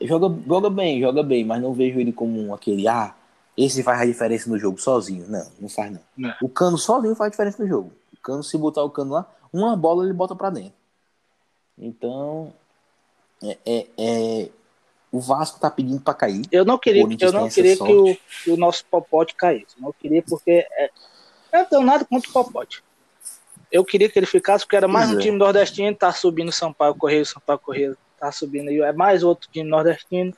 Joga, joga bem, joga bem, mas não vejo ele como aquele, ah, esse faz a diferença no jogo sozinho. Não, não faz não. não. O cano sozinho faz a diferença no jogo. O cano, se botar o cano lá, uma bola ele bota para dentro. Então, é, é, é, o Vasco tá pedindo para cair. Eu não queria, eu não queria que o, que o, nosso Popote caísse. Não queria porque é, eu não tenho nada contra o Popote. Eu queria que ele ficasse porque era mais pois um é. time nordestino, tá subindo São Paulo Correio, São Paulo Correio tá subindo aí, é mais outro time nordestino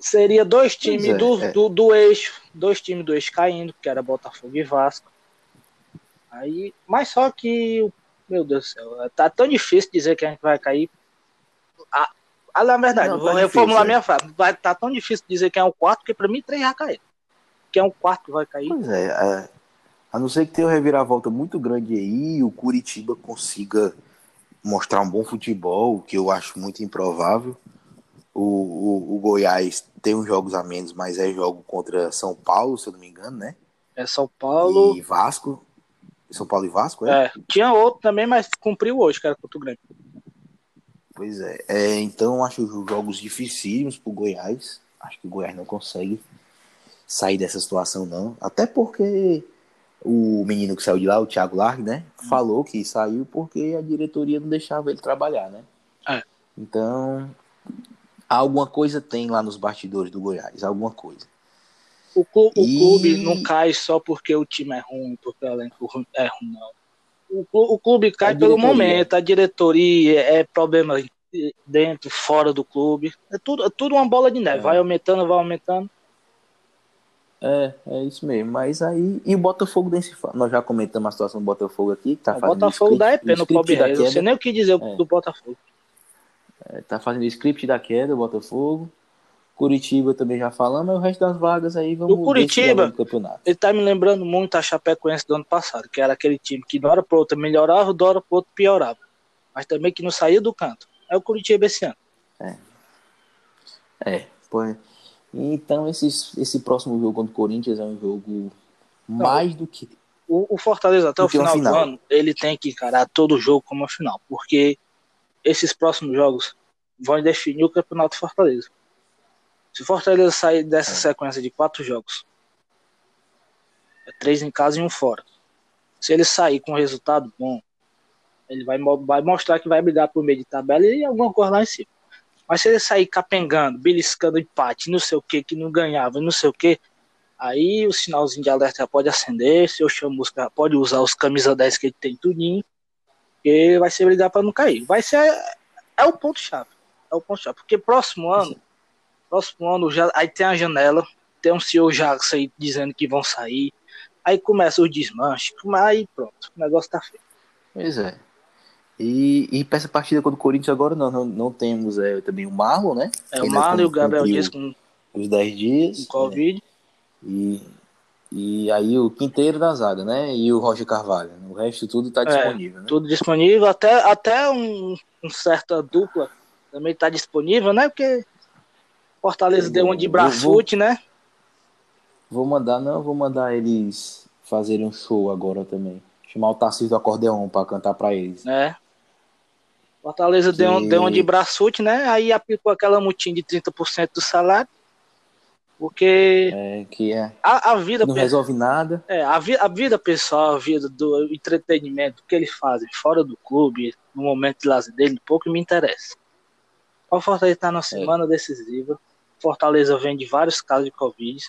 seria dois times é, do, é. do, do eixo, dois times do eixo caindo, que era Botafogo e Vasco. Aí, mas só que, meu Deus do céu, tá tão difícil dizer que a gente vai cair. Ah, ah na verdade, não, vou tá reformular é. minha frase. Vai, tá tão difícil dizer quem é o quarto, que pra mim três já cair. Quem é o quarto que vai cair. Pois é, é, a não ser que tenha uma reviravolta muito grande aí o Curitiba consiga mostrar um bom futebol, que eu acho muito improvável. O, o, o, Goiás tem uns jogos a menos, mas é jogo contra São Paulo, se eu não me engano, né? É São Paulo. E Vasco. São Paulo e Vasco, é? É, tinha outro também, mas cumpriu hoje, que era contra o Grêmio. Pois é. é então acho os jogos dificílimos pro Goiás. Acho que o Goiás não consegue sair dessa situação, não. Até porque o menino que saiu de lá, o Thiago Largue, né? Hum. Falou que saiu porque a diretoria não deixava ele trabalhar, né? É. Então, alguma coisa tem lá nos bastidores do Goiás, alguma coisa. O, clube, e... o clube não cai só porque o time é ruim, porque o elenco é ruim, não. O, o clube cai pelo momento, a diretoria, é problema dentro, fora do clube. É tudo, é tudo uma bola de neve, é. vai aumentando, vai aumentando. É, é isso mesmo. Mas aí. E o Botafogo nem se fala. Nós já comentamos a situação do Botafogo aqui. Tá o Botafogo dá é pena no Pobre Reis. Não sei nem o que dizer é. do Botafogo. É, tá fazendo script da queda, o Botafogo. Curitiba também já falamos, mas o resto das vagas aí vamos O Curitiba, do campeonato. ele tá me lembrando muito a Chapecoense do ano passado, que era aquele time que de hora para outra melhorava, de hora para outra piorava. Mas também que não saía do canto. É o Curitiba esse ano. É. É, pô. Então esse, esse próximo jogo contra o Corinthians é um jogo não, mais do que. O, o Fortaleza até o final, final, do ano, ele tem que encarar todo jogo como a final, porque esses próximos jogos vão definir o campeonato Fortaleza. Se o Fortaleza sair dessa sequência de quatro jogos, é três em casa e um fora. Se ele sair com resultado bom, ele vai, vai mostrar que vai brigar por meio de tabela e alguma coisa lá em cima. Mas se ele sair capengando, beliscando empate, não sei o que, que não ganhava, não sei o que, aí o sinalzinho de alerta pode acender, se eu chamo pode usar os camisa 10 que ele tem tudinho, e vai ser brigar para não cair. Vai ser é o ponto chave. É o ponto chave, porque próximo ano Próximo ano já, aí tem a janela, tem um senhor já aí dizendo que vão sair. Aí começa o desmanche, aí pronto, o negócio tá feio. Pois é. E, e para essa partida contra o Corinthians agora não, não, não temos é, também o Marlon, né? É, o Marlon e o Gabriel Dias com os 10 dias. Com Covid. Né? E, e aí o Quinteiro da zaga, né? E o Roger Carvalho. O resto tudo tá é, disponível, né? Tudo disponível, até, até um, um certa dupla também tá disponível, né? Porque Fortaleza eu deu um de braçute, né? Vou mandar, não, vou mandar eles fazerem um show agora também. Chamar o Tarcísio do acordeon pra cantar pra eles. É. Fortaleza que... deu, um, deu um de braçute, né? Aí aplicou aquela multinha de 30% do salário. Porque. É, que é. A, a vida. Não resolve nada. É, a, vi, a vida pessoal, a vida do entretenimento que eles fazem fora do clube, no momento de lazer dele, pouco me interessa. O Fortaleza está na é. semana é. decisiva. Fortaleza vem de vários casos de Covid.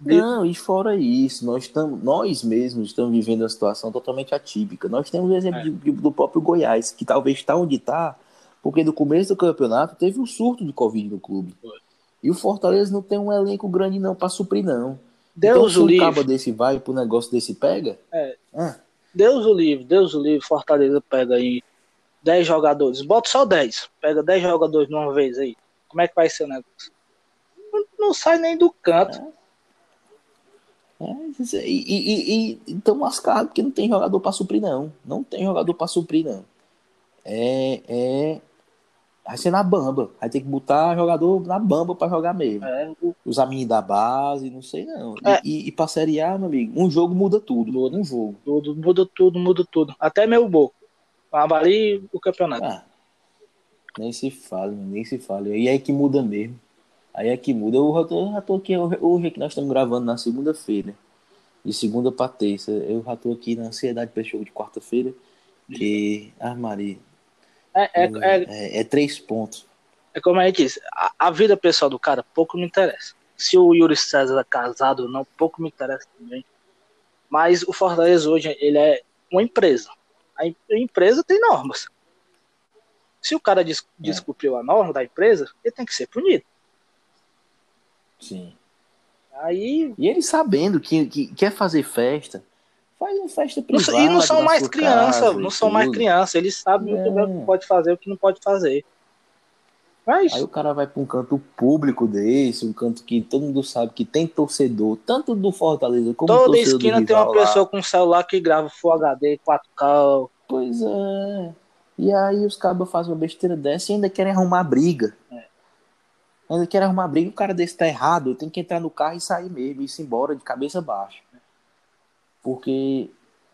Não, e fora isso, nós, estamos, nós mesmos estamos vivendo uma situação totalmente atípica. Nós temos o exemplo é. de, do próprio Goiás, que talvez está onde está, porque no começo do campeonato teve um surto de Covid no clube. E o Fortaleza não tem um elenco grande não para suprir, não. Deus então, se um cabo desse vai pro negócio desse pega. É. Ah. Deus o livre, Deus o livre, Fortaleza pega aí 10 jogadores. Bota só 10. Pega 10 jogadores de uma vez aí. Como é que vai ser o negócio? Não, não sai nem do canto. É. É, e, e, e, estão lascados porque não tem jogador para suprir, não. Não tem jogador para suprir, não. É, é. Vai ser na bamba. Vai ter que botar jogador na bamba para jogar mesmo. É. Os amigos da base, não sei não. É. E, e, pra Série A, meu amigo, um jogo muda tudo. Muda um jogo. Tudo, muda tudo, muda tudo. Até meu boco. Avalie o campeonato. Ah, nem se fala, nem se fala. E aí que muda mesmo. Aí é que muda. Eu já tô, já tô aqui, hoje que nós estamos gravando na segunda-feira. De segunda para terça. Eu já tô aqui na ansiedade para jogo de quarta-feira. Que. Ah, Maria. É, é, é, é, é, três pontos. É como a gente disse, a, a, vida pessoal do cara pouco me interessa. Se o Yuri César é casado ou não, pouco me interessa também. Mas o Fortaleza hoje, ele é uma empresa. A, a empresa tem normas. Se o cara des, é. descumpriu a norma da empresa, ele tem que ser punido. Sim. Aí... E ele sabendo que, que quer fazer festa, faz uma festa privada. E não são mais crianças, não são tudo. mais crianças. Eles sabem é. muito bem o que pode fazer e o que não pode fazer. Mas... Aí o cara vai para um canto público desse, um canto que todo mundo sabe que tem torcedor, tanto do Fortaleza como Toda esquina tem uma pessoa com um celular que grava Full HD, 4K. Pois é. E aí os cabos fazem uma besteira dessa e ainda querem arrumar briga. É. Ainda querem arrumar briga, o cara desse tá errado, tem que entrar no carro e sair mesmo, e ir embora de cabeça baixa. Porque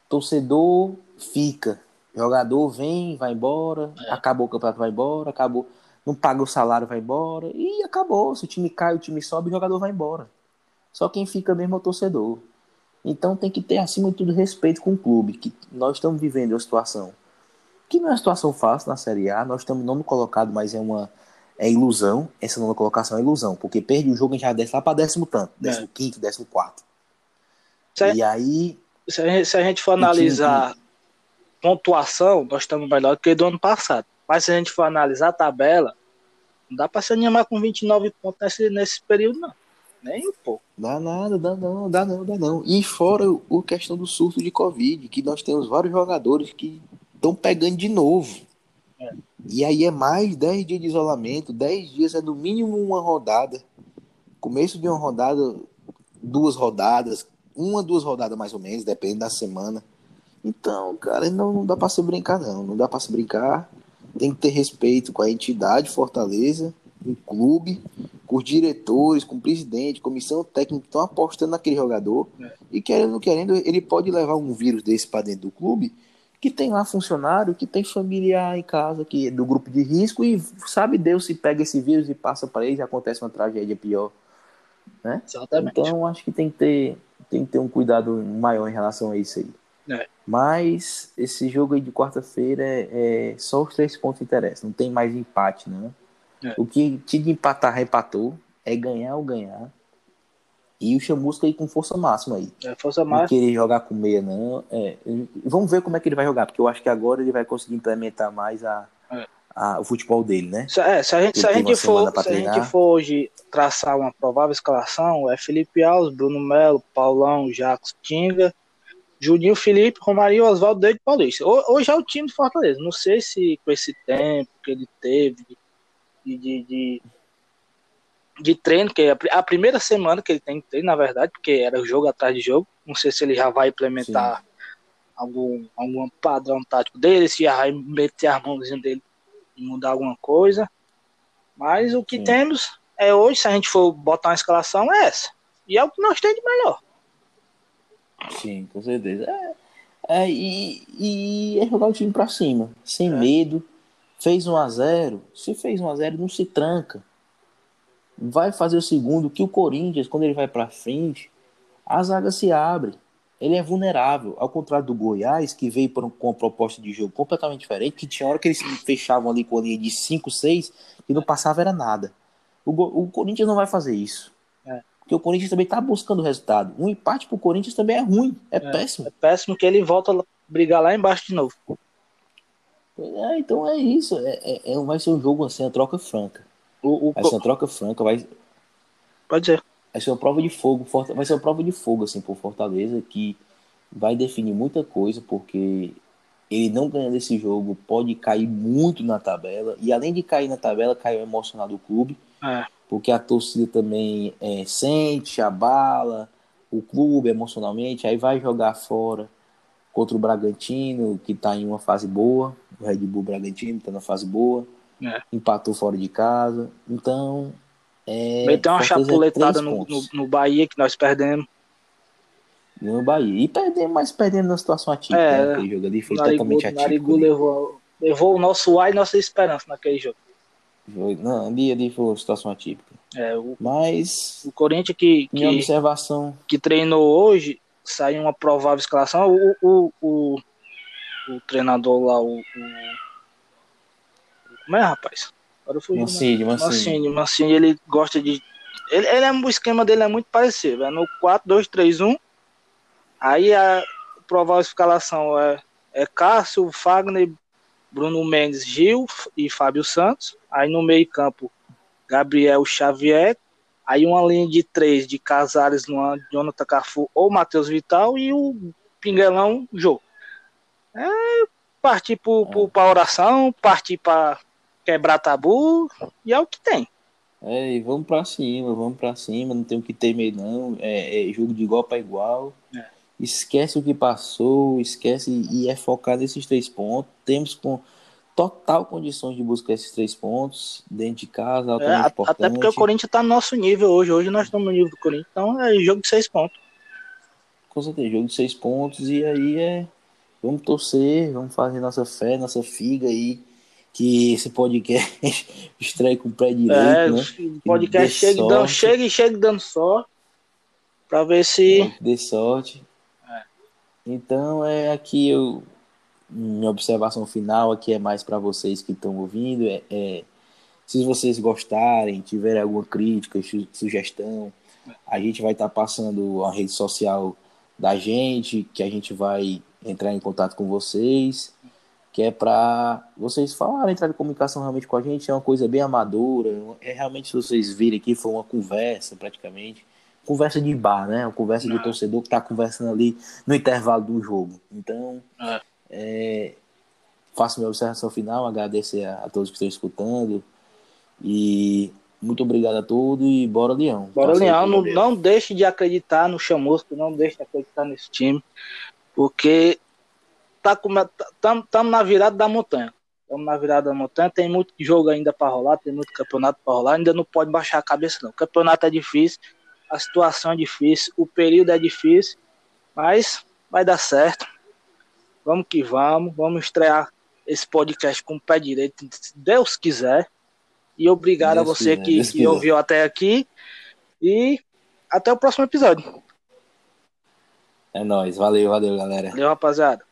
torcedor fica, jogador vem, vai embora, é. acabou o campeonato, vai embora, acabou, não paga o salário, vai embora, e acabou. Se o time cai, o time sobe, o jogador vai embora. Só quem fica mesmo é o torcedor. Então tem que ter, acima de tudo, respeito com o clube, que nós estamos vivendo uma situação que não é uma situação fácil na Série A. Nós estamos nono colocado, mas é uma é ilusão. Essa nona colocação é ilusão, porque perde o jogo e já desce lá para décimo tanto, é. décimo é. quinto, décimo quarto. Se e aí. Se a, gente, se a gente for analisar pontuação, nós estamos melhor do que do ano passado. Mas se a gente for analisar a tabela, não dá para se animar com 29 pontos nesse, nesse período, não. Nem um pouco. Dá nada, dá não, dá não, dá não. E fora o questão do surto de Covid, que nós temos vários jogadores que estão pegando de novo. É. E aí é mais 10 dias de isolamento, 10 dias é no mínimo uma rodada. Começo de uma rodada, duas rodadas, uma, duas rodadas mais ou menos, depende da semana. Então, cara, não, não dá para se brincar, não. Não dá para se brincar. Tem que ter respeito com a entidade Fortaleza, com o clube, com os diretores, com o presidente, comissão técnica que estão apostando naquele jogador. É. E querendo, querendo, ele pode levar um vírus desse para dentro do clube, que tem lá funcionário, que tem familiar em casa, que é do grupo de risco, e sabe Deus se pega esse vírus e passa para ele e acontece uma tragédia pior. Né? Exatamente. Então acho que tem que ter, tem que ter um cuidado maior em relação a isso aí. É. Mas esse jogo aí de quarta-feira é, é, só os três pontos interessam, não tem mais empate, né? É. O que tinha de empatar, empatou, é ganhar ou ganhar. E o Chamusca aí com força máxima aí. É, força máxima. Não querer jogar com meia, não. É, vamos ver como é que ele vai jogar, porque eu acho que agora ele vai conseguir implementar mais a, é. a o futebol dele, né? Se, é, se a gente, se a gente, for, se a gente for hoje traçar uma provável escalação, é Felipe Alves, Bruno Melo, Paulão, Jacos Tinga, Juninho Felipe, Romarinho, Oswaldo, David Paulista. Hoje é o time do Fortaleza. Não sei se com esse tempo que ele teve de, de, de, de treino, que é a primeira semana que ele tem treino, na verdade, porque era jogo atrás de jogo. Não sei se ele já vai implementar algum, algum padrão tático dele, se já vai meter a mãozinha dele e mudar alguma coisa. Mas o que Sim. temos é hoje, se a gente for botar uma escalação, é essa. E é o que nós temos de melhor. Sim, com certeza. É, é, e, e é jogar o time pra cima, sem é. medo. Fez 1 a 0 Se fez 1 a 0 não se tranca. Vai fazer o segundo, que o Corinthians, quando ele vai pra frente, a zaga se abre. Ele é vulnerável, ao contrário do Goiás, que veio com uma proposta de jogo completamente diferente, que tinha hora que eles fechavam ali com a linha de 5, 6, e não passava era nada. O, o Corinthians não vai fazer isso. Porque o Corinthians também está buscando resultado. Um empate para o Corinthians também é ruim, é, é, péssimo. É péssimo que ele volta a brigar lá embaixo de novo. É, então é isso. É, é, é vai ser um jogo assim, a troca franca. O, o, vai ser uma troca franca, vai. Pode ser. Vai ser uma prova de fogo, vai ser uma prova de fogo, assim, por Fortaleza, que vai definir muita coisa, porque ele não ganhando esse jogo pode cair muito na tabela. E além de cair na tabela, caiu emocional do clube. É porque a torcida também é, sente, abala o clube emocionalmente, aí vai jogar fora contra o Bragantino, que está em uma fase boa, o Red Bull Bragantino está na fase boa, é. empatou fora de casa, então... É, Meteu uma chapuletada no, no, no, Bahia que nós perdemos. No Bahia, e perdemos, mas perdemos na situação atípica, é, né, aquele jogo ali foi Narigu, totalmente atípico. Narigu levou, levou o nosso ar e nossa esperança naquele jogo. Não, ali, ali foi uma situação atípica. É, o, Mas. O Corinthians que. Que, observação. Que treinou hoje, saiu uma provável escalação. O, o, o, o treinador lá, o, o, Como é, rapaz? Agora eu Mancini, Mancini. Mancini, Mancini, ele gosta de. Ele, ele é, o esquema dele é muito parecido. É no 4-2-3-1. Aí a provável escalação é, é Cássio, Fagner, Bruno Mendes, Gil e Fábio Santos. Aí no meio campo, Gabriel Xavier. Aí uma linha de três de Casares, Jonathan Cafu ou Matheus Vital e o Pinguelão Jô. É partir para oração, partir para quebrar tabu e é o que tem. É, e vamos para cima, vamos para cima, não tem o que temer não, é, é jogo de igual para igual. É. Esquece o que passou, esquece e é focar nesses três pontos. Temos com total condições de buscar esses três pontos dentro de casa, é, Até porque o Corinthians está no nosso nível hoje. Hoje nós estamos no nível do Corinthians, então é jogo de seis pontos. Com certeza, jogo de seis pontos e aí é. Vamos torcer, vamos fazer nossa fé, nossa figa aí. Que esse podcast estreia com o pé direito, é, né? podcast chega, dando, chega e chega dando sorte. Pra ver se. Dê sorte. É. Então é aqui eu minha observação final aqui é mais para vocês que estão ouvindo. É, é, se vocês gostarem, tiverem alguma crítica, sugestão, a gente vai estar tá passando a rede social da gente, que a gente vai entrar em contato com vocês, que é para vocês falarem, entrar em comunicação realmente com a gente. É uma coisa bem amadora. É realmente, se vocês virem aqui, foi uma conversa praticamente. Conversa de bar, né? Uma conversa de torcedor que está conversando ali no intervalo do jogo. Então, é. É, faço minha observação final, agradecer a, a todos que estão escutando. E muito obrigado a todos e bora, Leão. Bora, Leão. Não, não deixe de acreditar no Chamusco, não deixe de acreditar nesse time, porque tá estamos tá, na virada da montanha. Estamos na virada da montanha, tem muito jogo ainda para rolar, tem muito campeonato para rolar, ainda não pode baixar a cabeça não. O campeonato é difícil, a situação é difícil, o período é difícil, mas vai dar certo. Vamos que vamos, vamos estrear esse podcast com o pé direito, se Deus quiser. E obrigado Deus a você quiser, que, que ouviu até aqui. E até o próximo episódio. É nóis. Valeu, valeu, galera. Valeu, rapaziada.